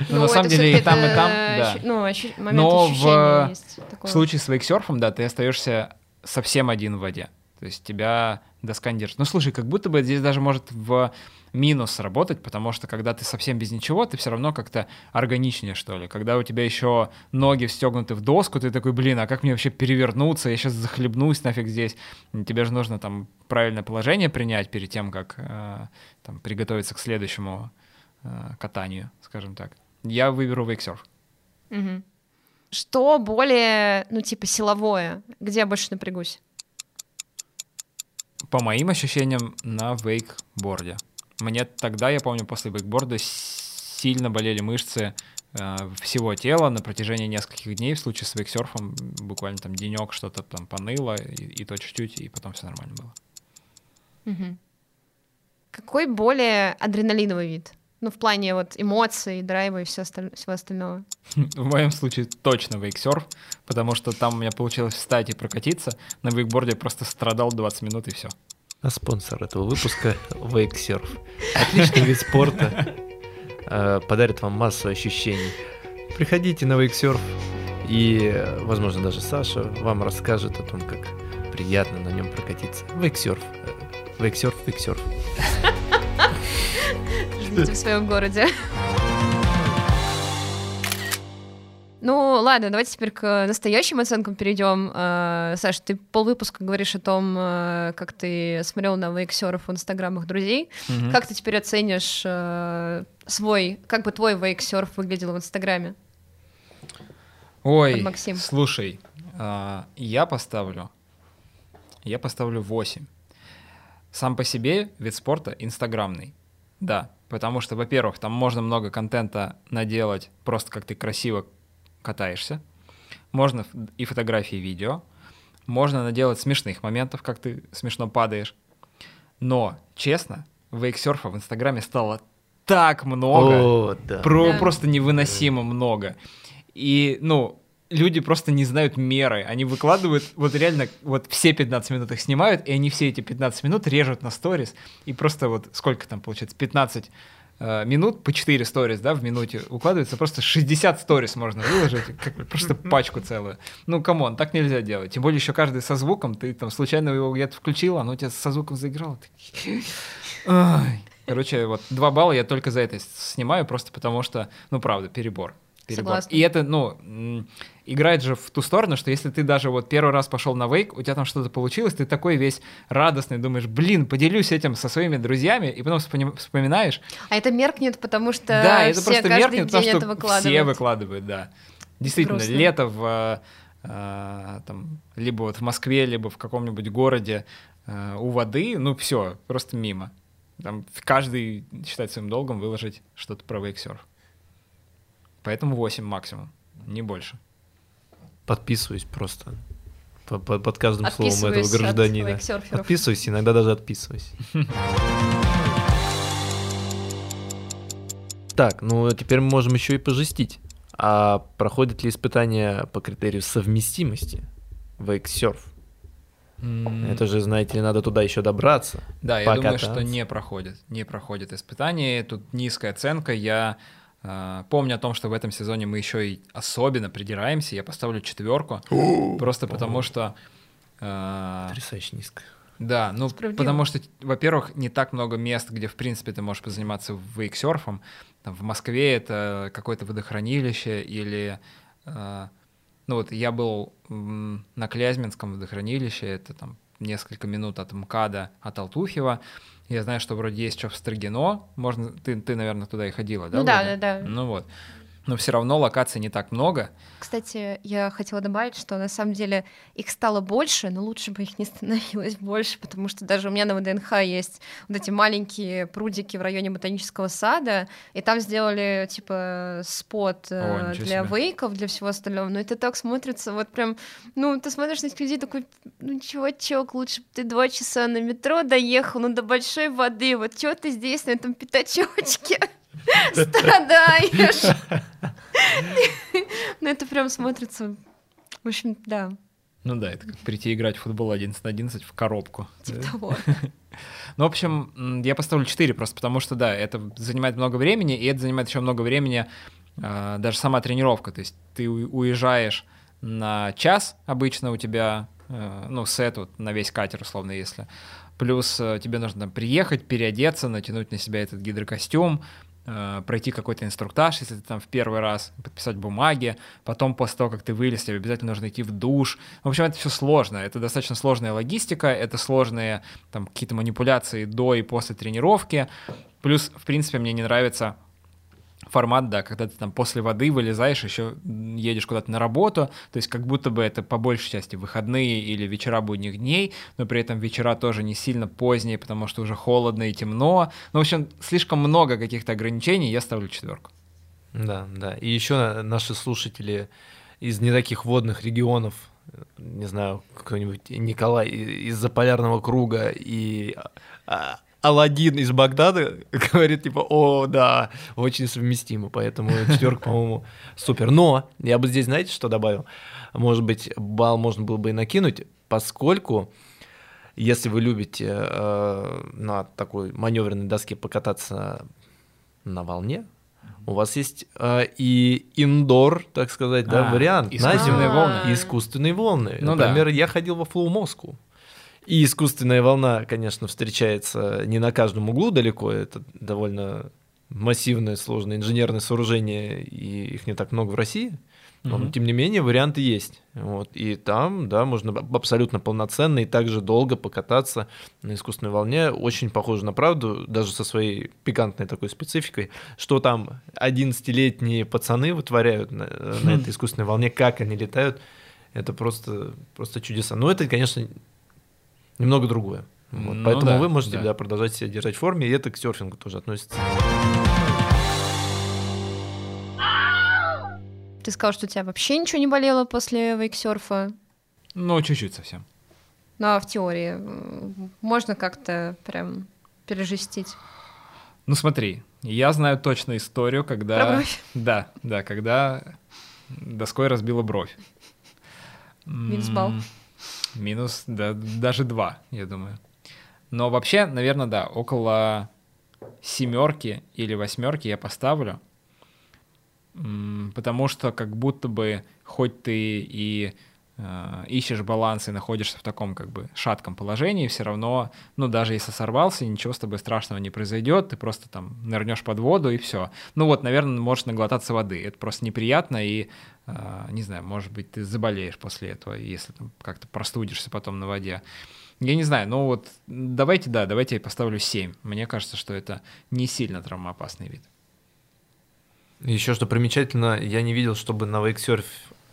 Ну, Ну, на самом деле и там, и там, да. Ну, момент Но в ощущения есть В такое. случае с вейксерфом, да, ты остаешься совсем один в воде. То есть тебя доска не. Ну, слушай, как будто бы здесь даже может в минус работать, потому что когда ты совсем без ничего, ты все равно как-то органичнее, что ли. Когда у тебя еще ноги встегнуты в доску, ты такой, блин, а как мне вообще перевернуться? Я сейчас захлебнусь нафиг здесь. Тебе же нужно там правильное положение принять перед тем, как э, там, приготовиться к следующему э, катанию, скажем так. Я выберу вейксерф. Мгм. Что более, ну, типа, силовое? Где я больше напрягусь? По моим ощущениям, на вейкборде. Мне тогда, я помню, после вейкборда сильно болели мышцы э, всего тела на протяжении нескольких дней. В случае с вейксерфом буквально там денек что-то там поныло, и, и то чуть-чуть, и потом все нормально было. Мгм. Какой более адреналиновый вид? Ну, в плане вот эмоций, драйва и всё осталь- всего остального. В моем случае точно вейксерф, потому что там у меня получилось встать и прокатиться. На вейкборде я просто страдал 20 минут, и все. А спонсор этого выпуска — Вейксерф. Отличный вид спорта. э, Подарит вам массу ощущений. Приходите на Вейксерф, и, возможно, даже Саша вам расскажет о том, как приятно на нем прокатиться. Вейксерф. Э, Вейксерф, вейксерф. Ждите в своем городе. Ну, ладно, давайте теперь к настоящим оценкам перейдем. Э, Саш, ты полвыпуска говоришь о том, э, как ты смотрел на вейксеров в инстаграмах друзей. Мгм. Как ты теперь оценишь э, свой, как бы твой вейксерф выглядел в инстаграме? Ой, Максим. слушай, я поставлю, я поставлю 8. Сам по себе вид спорта инстаграмный, да, потому что, во-первых, там можно много контента наделать, просто как ты красиво катаешься, можно и фотографии, и видео, можно наделать смешных моментов, как ты смешно падаешь, но, честно, вейксерфа в инстаграме стало так много, О, да. про, Да. просто невыносимо много. И, ну, люди просто не знают меры. Они выкладывают, вот реально, вот все 15 минут их снимают, и они все эти 15 минут режут на сторис. И просто вот сколько там получается? 15 э, минут по 4 сторис, да, в минуте укладывается, просто 60 сторис можно выложить, как просто пачку целую. Ну, come on, так нельзя делать. Тем более еще каждый со звуком, ты там случайно его где-то включил, оно у тебя со звуком заиграло. Ты-. Короче, вот 2 балла я только за это снимаю, просто потому что, ну, правда, перебор. Перебор. Согласна. И это, ну, играет же в ту сторону, что если ты даже вот первый раз пошел на вейк, у тебя там что-то получилось, ты такой весь радостный, думаешь, блин, поделюсь этим со своими друзьями, и потом вспоми- вспоминаешь, А это меркнет, потому что да, это все просто каждый меркнет, потому день что это выкладывают. все выкладывают, да. Действительно, Грустно. лето в э, там, либо вот в Москве, либо в каком-нибудь городе э, у воды, ну все, просто мимо. Там каждый считает своим долгом выложить что-то про вейксерф. Поэтому 8 максимум, не больше. Подписываюсь просто. По- по- Под каждым словом этого от гражданина. вейксерферов. Отписываюсь, иногда даже отписываюсь. Так, ну теперь мы можем еще и пожестить. А проходит ли испытание по критерию совместимости? Вейксерф. Это же, знаете ли, надо туда еще добраться. Да, я думаю, что не проходит. Не проходит испытание. Тут низкая оценка. Я помню о том, что в этом сезоне мы еще и особенно придираемся. Я поставлю четверку. просто потому что. э, Потрясающе низко. Да, ну Справедливо. потому что, во-первых, не так много мест, где, в принципе, ты можешь позаниматься вейксерфом. Там, в Москве это какое-то водохранилище или... э, ну вот я был на Клязьминском водохранилище, это там несколько минут от МКАДа, от Алтуфьева. Я знаю, что вроде есть что в Строгино. Можно, ты, ты, наверное, туда и ходила, да? Ну да, да, да. Ну вот. Но все равно локаций не так много. Кстати, я хотела добавить, что на самом деле их стало больше, но лучше бы их не становилось больше, потому что даже у меня на ВДНХ есть вот эти маленькие прудики в районе ботанического сада, и там сделали типа спот э, О, для себе. вейков, для всего остального. Но это так смотрится, вот прям, ну, ты смотришь на этих людей такой, ну, чувачок, лучше бы ты два часа на метро доехал, ну, до большой воды, вот что ты здесь на этом пятачочке страдаешь? Ну, это прям смотрится. В общем, да, Ну да, это как прийти играть в футбол 11 на 11 в коробку. типа того. Ну, в общем, я поставлю 4 просто потому, что, да, это занимает много времени, и это занимает еще много времени а, даже сама тренировка. То есть ты уезжаешь на час, обычно у тебя, э, ну, сет вот на весь катер, условно, если. Плюс э, тебе нужно там приехать, переодеться, натянуть на себя этот гидрокостюм, э, пройти какой-то инструктаж, если ты там в первый раз, подписать бумаги, потом после того, как ты вылез, тебе обязательно нужно идти в душ. В общем, это все сложно, это достаточно сложная логистика, это сложные там какие-то манипуляции до и после тренировки. Плюс, в принципе, мне не нравится формат, да, когда ты там после воды вылезаешь, еще едешь куда-то на работу, то есть как будто бы это по большей части выходные или вечера будних дней, но при этом вечера тоже не сильно поздние, потому что уже холодно и темно. Ну, в общем, слишком много каких-то ограничений, я ставлю четверку. Да, да. И еще наши слушатели из не таких водных регионов, не знаю, какой-нибудь Николай и- из Заполярного круга и а, Аладдин из Багдада говорит, типа, о, да, очень совместимо, поэтому четверка, по-моему, супер. Но я бы здесь, знаете, что добавил? Может быть, балл можно было бы и накинуть, поскольку если вы любите э, на такой маневренной доске покататься на волне, у вас есть э, и индор, так сказать, да, А, вариант. на искусственные зиму. волны. Искусственные волны. Ну да. Например, я ходил во Флоу Москву. И искусственная волна, конечно, встречается не на каждом углу далеко. Это довольно массивное, сложное инженерное сооружение, и их не так много в России. Но, Мгм. тем не менее, варианты есть. Вот. И там, да, можно аб- абсолютно полноценно и также долго покататься на искусственной волне. Очень похоже на правду, даже со своей пикантной такой спецификой, что там 11-летние пацаны вытворяют на, на этой искусственной волне, как они летают. Это просто, просто чудеса. Но это, конечно, немного другое. Вот. Ну Поэтому да, вы можете да. да, продолжать себя держать в форме, и это к серфингу тоже относится. Ты сказал, что у тебя вообще ничего не болело после вейксерфа. Ну, чуть-чуть совсем. Ну, а в теории э, можно как-то прям пережестить. Ну, смотри, я знаю точно историю, когда... Про бровь. Да, да, когда доской разбила бровь. Минус балл. М, Минус, да, даже два, я думаю. Но вообще, наверное, да, около семерки или восьмерки я поставлю. Потому что как будто бы, хоть ты и ищешь баланс и находишься в таком как бы шатком положении, все равно, ну даже если сорвался, ничего с тобой страшного не произойдет, ты просто там нырнешь под воду и все. Ну вот, наверное, можешь наглотаться воды. Это просто неприятно и, э, не знаю, может быть, ты заболеешь после этого, если там как-то простудишься потом на воде. Я не знаю, ну вот давайте, да, давайте я поставлю 7. Мне кажется, что это не сильно травмоопасный вид. Еще что примечательно, я не видел, чтобы на вейксерф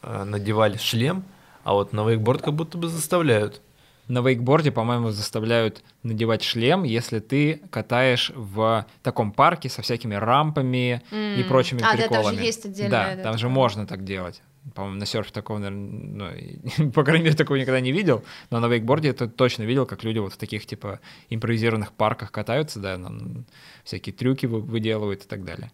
э, надевали шлем, а вот на вейкборд как будто бы заставляют. на вейкборде, по-моему, заставляют надевать шлем, если ты катаешь в таком парке со всякими рампами и М. прочими А, да, там же приколами. есть отдельная, Да, да, там же можно так делать. По-моему, на серфе такого, наверное, ну, по крайней мере, такого никогда не видел, но на вейкборде это точно видел, как люди вот в таких, типа, импровизированных парках катаются, да, там всякие трюки вы- выделывают и так далее.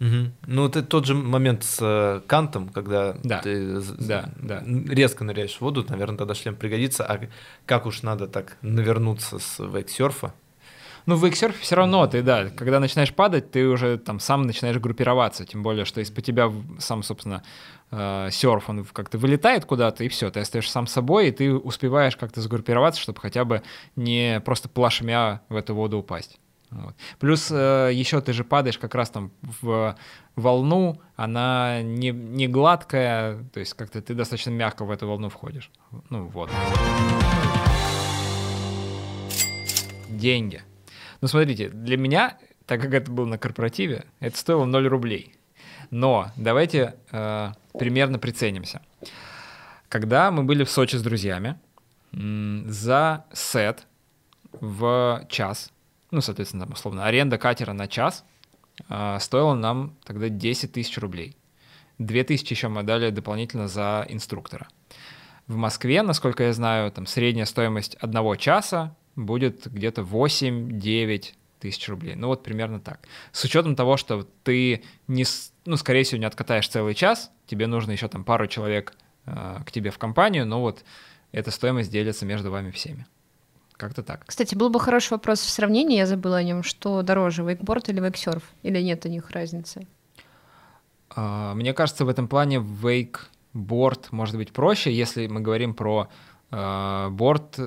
Мгм. Ну, это тот же момент с э, кантом, когда Да. ты Да, да. резко ныряешь в воду, наверное, тогда шлем пригодится. А как уж надо так навернуться с вейксерфа? Ну, в вейксерфе все равно ты, да, когда начинаешь падать, ты уже там сам начинаешь группироваться, тем более, что из-под тебя сам, собственно, э, серф, он как-то вылетает куда-то, и все, ты остаешься сам собой, и ты успеваешь как-то сгруппироваться, чтобы хотя бы не просто плашмя в эту воду упасть. Вот. Плюс еще ты же падаешь как раз там в волну, она не, не гладкая, то есть как-то ты достаточно мягко в эту волну входишь. Ну вот. Деньги. Ну, смотрите, для меня, так как это было на корпоративе, это стоило 0 рублей. Но давайте э, примерно приценимся. Когда мы были в Сочи с друзьями, за сет в час, ну, соответственно, там, условно, аренда катера на час э, стоила нам тогда 10 тысяч рублей. 2 тысячи еще мы дали дополнительно за инструктора. В Москве, насколько я знаю, там средняя стоимость одного часа будет где-то 8-9 тысяч рублей. Ну вот примерно так. С учетом того, что ты, не, ну, скорее всего, не откатаешь целый час, тебе нужно еще там пару человек э, к тебе в компанию, но вот эта стоимость делится между вами всеми. Как-то так. Кстати, был бы хороший вопрос в сравнении, я забыла о нем, что дороже, вейкборд или вейксерф? Или нет у них разницы? А, Мне кажется, в этом плане вейкборд может быть проще, если мы говорим про э, борт,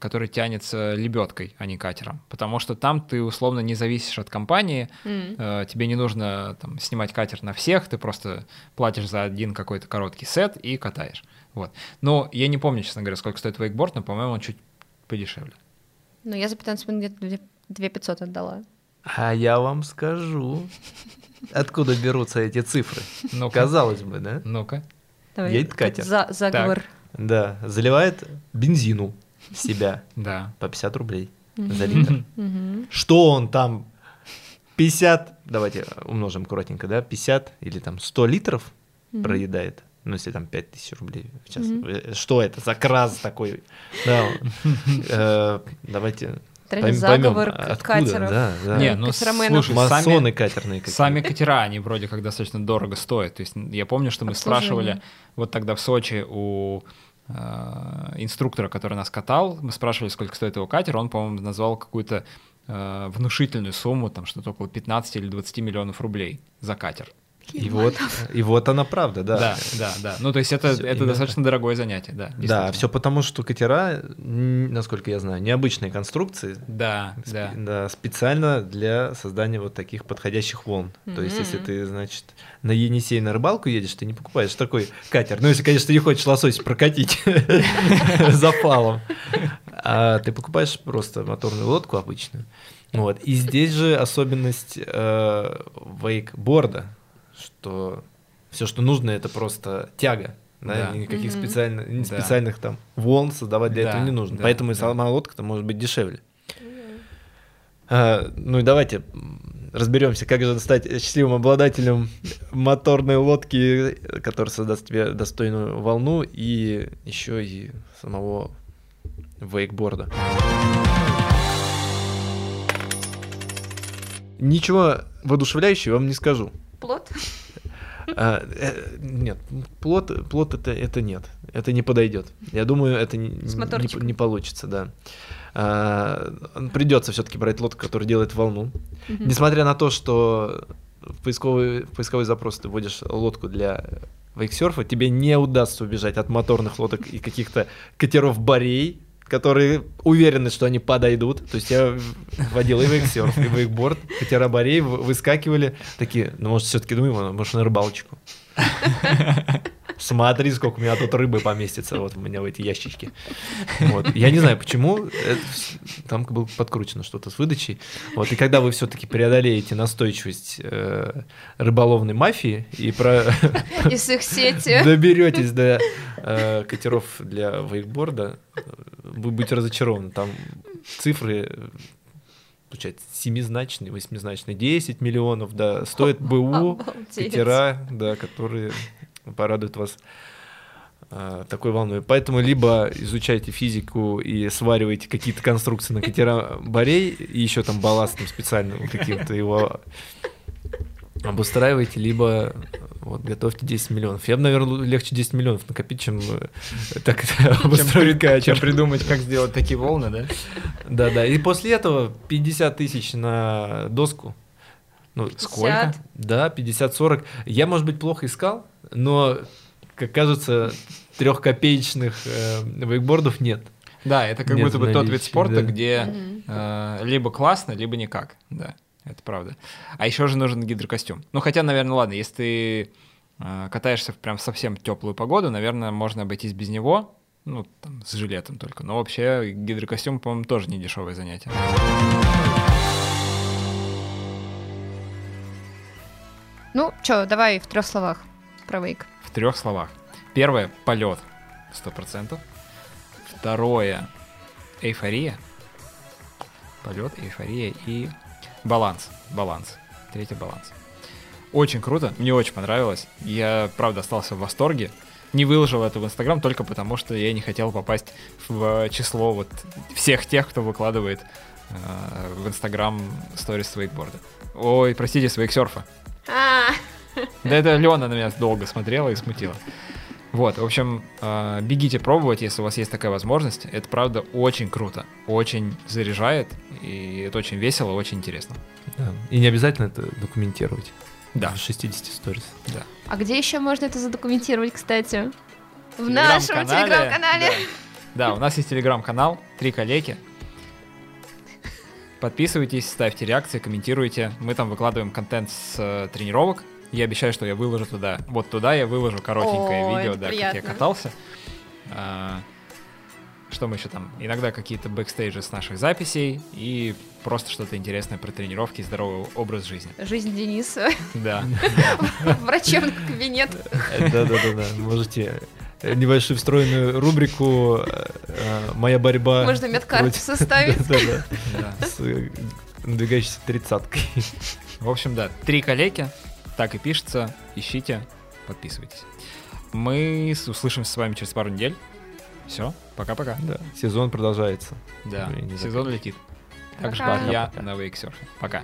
который тянется лебедкой, а не катером. Потому что там ты условно не зависишь от компании, э, тебе не нужно там, снимать катер на всех, ты просто платишь за один какой-то короткий сет и катаешь. Вот. Но я не помню, честно говоря, сколько стоит вейкборд, но, по-моему, он чуть подешевле. Ну, я за 15 минут где-то 2 500 отдала. А я вам скажу, откуда берутся эти цифры. Ну-ка. Казалось бы, да? Ну-ка. Едет катер. За, заговор. Да, заливает бензину себя Да. по 50 рублей за литр. Что он там 50, давайте умножим коротенько, да, 50 или там 100 литров проедает, ну если там 5000 рублей в час. Э, Что это за краз такой? Да, э, давайте заговор катеров. да, да. Не, ну слушай, Масоны сами, катерные какие сами катера, они вроде как достаточно дорого стоят. То есть я помню, что мы спрашивали вот тогда в Сочи у э, инструктора, который нас катал, мы спрашивали, сколько стоит его катер, он, по-моему, назвал какую-то э, внушительную сумму, там что-то около 15 или 20 миллионов рублей за катер. И вот, и вот она правда, да. Да, да, да. Ну, то есть это, Всё это достаточно дорогое занятие, да. Да, все потому, что катера, насколько я знаю, необычные конструкции, Да, Сп- да. да, специально для создания вот таких подходящих волн. То есть, если ты, значит, на Енисей на рыбалку едешь, ты не покупаешь такой катер. Ну, если, конечно, ты не хочешь лосось прокатить запалом. А ты покупаешь просто моторную лодку обычную. Вот. И здесь же особенность э, вейкборда, что все, что нужно, это просто тяга. Да, Да. никаких Мгм. специально- ни Да. специальных там волн создавать для Да, этого не нужно. да, Поэтому и да. сама лодка-то может быть дешевле. А, ну и давайте разберемся, как же стать счастливым обладателем моторной лодки, которая создаст тебе достойную волну и еще и самого вейкборда. Ничего воодушевляющего вам не скажу. Плод? А, э, нет, плод, плод это, это нет, это не подойдет. Я думаю, это не, не, не получится, да. А, придется все-таки брать лодку, которая делает волну. Несмотря на то, что в поисковый, в поисковой запрос ты вводишь лодку для вейксерфа, тебе не удастся убежать от моторных лодок и каких-то катеров барей, которые уверены, что они подойдут. То есть я вводил и вейксерф, и вейкборд, катера барей вы- выскакивали, такие, ну, может, все-таки думаю, может, на рыбалочку. Смотри, сколько у меня тут рыбы поместится вот у меня в эти ящички. Вот. Я не знаю, почему. Там было подкручено что-то с выдачей. Вот. И когда вы все-таки преодолеете настойчивость э, рыболовной мафии и про... Из их сети. доберетесь до э, катеров для вейкборда, вы будете разочарованы. Там цифры э, получается, семизначные, восьмизначные, 10 миллионов, да, стоит БУ, Обалдеть. катера, да, которые порадуют вас а, такой волной. Поэтому либо изучайте физику и сваривайте какие-то конструкции на катера Борей, и еще там балластом специальным каким-то его обустраивайте, либо вот, готовьте 10 миллионов. Я бы, наверное, легче 10 миллионов накопить, чем э, так обустроить Чем катер. придумать, как сделать такие волны, да? Да, да. И после этого 50 тысяч на доску. Ну, Сколько? 50. Да, 50-40. Я, может быть, плохо искал, но, как кажется, трехкопеечных э, вейкбордов нет. Да, это как Нет будто бы тот вид спорта, да. где э, либо классно, либо никак. Да, это правда. А еще же нужен гидрокостюм. Ну, хотя, наверное, ладно, если ты э, катаешься в прям совсем теплую погоду, наверное, можно обойтись без него. Ну, там, с жилетом только. Но вообще гидрокостюм, по-моему, тоже не дешевое занятие. Ну, чё, давай в трех словах про вейк. В трех словах. Первое — полет. Сто процентов. Второе — эйфория. Полет, эйфория и баланс. Баланс. Третий — баланс. Очень круто, мне очень понравилось. Я, правда, остался в восторге. Не выложил это в Инстаграм только потому, что я не хотел попасть в число вот всех тех, кто выкладывает э, в Инстаграм сторис вейкборда. Ой, простите, с вейксерфа. А, Да это Лена на меня долго смотрела и смутила. Вот, в общем, э, бегите пробовать, если у вас есть такая возможность. Это, правда, очень круто, очень заряжает, и это очень весело, очень интересно. Да. И не обязательно это документировать. Да, В 60 сторис. да. а где еще можно это задокументировать, кстати? В нашем телеграм-канале. Да. Да, у нас есть телеграм-канал «Три коллеги». Подписывайтесь, ставьте реакции, комментируйте. Мы там выкладываем контент с э, тренировок. Я обещаю, что я выложу туда. Вот туда я выложу коротенькое О, видео, да, как я приятно. катался. А, что мы еще там? Иногда какие-то бэкстейджи с наших записей и просто что-то интересное про тренировки и здоровый образ жизни. Жизнь Дениса. Да. Врачебный кабинет. Да-да-да. Можете небольшую встроенную рубрику э, э, «Моя борьба». Можно медкарту составить. С э, надвигающейся тридцаткой. В общем, да, три коллеги, так и пишется, ищите, подписывайтесь. Мы услышимся с вами через пару недель. Все, пока-пока. Да. Сезон продолжается. Да, сезон летит. Так же, Пока. как я Пока. на вейксерфе. Пока.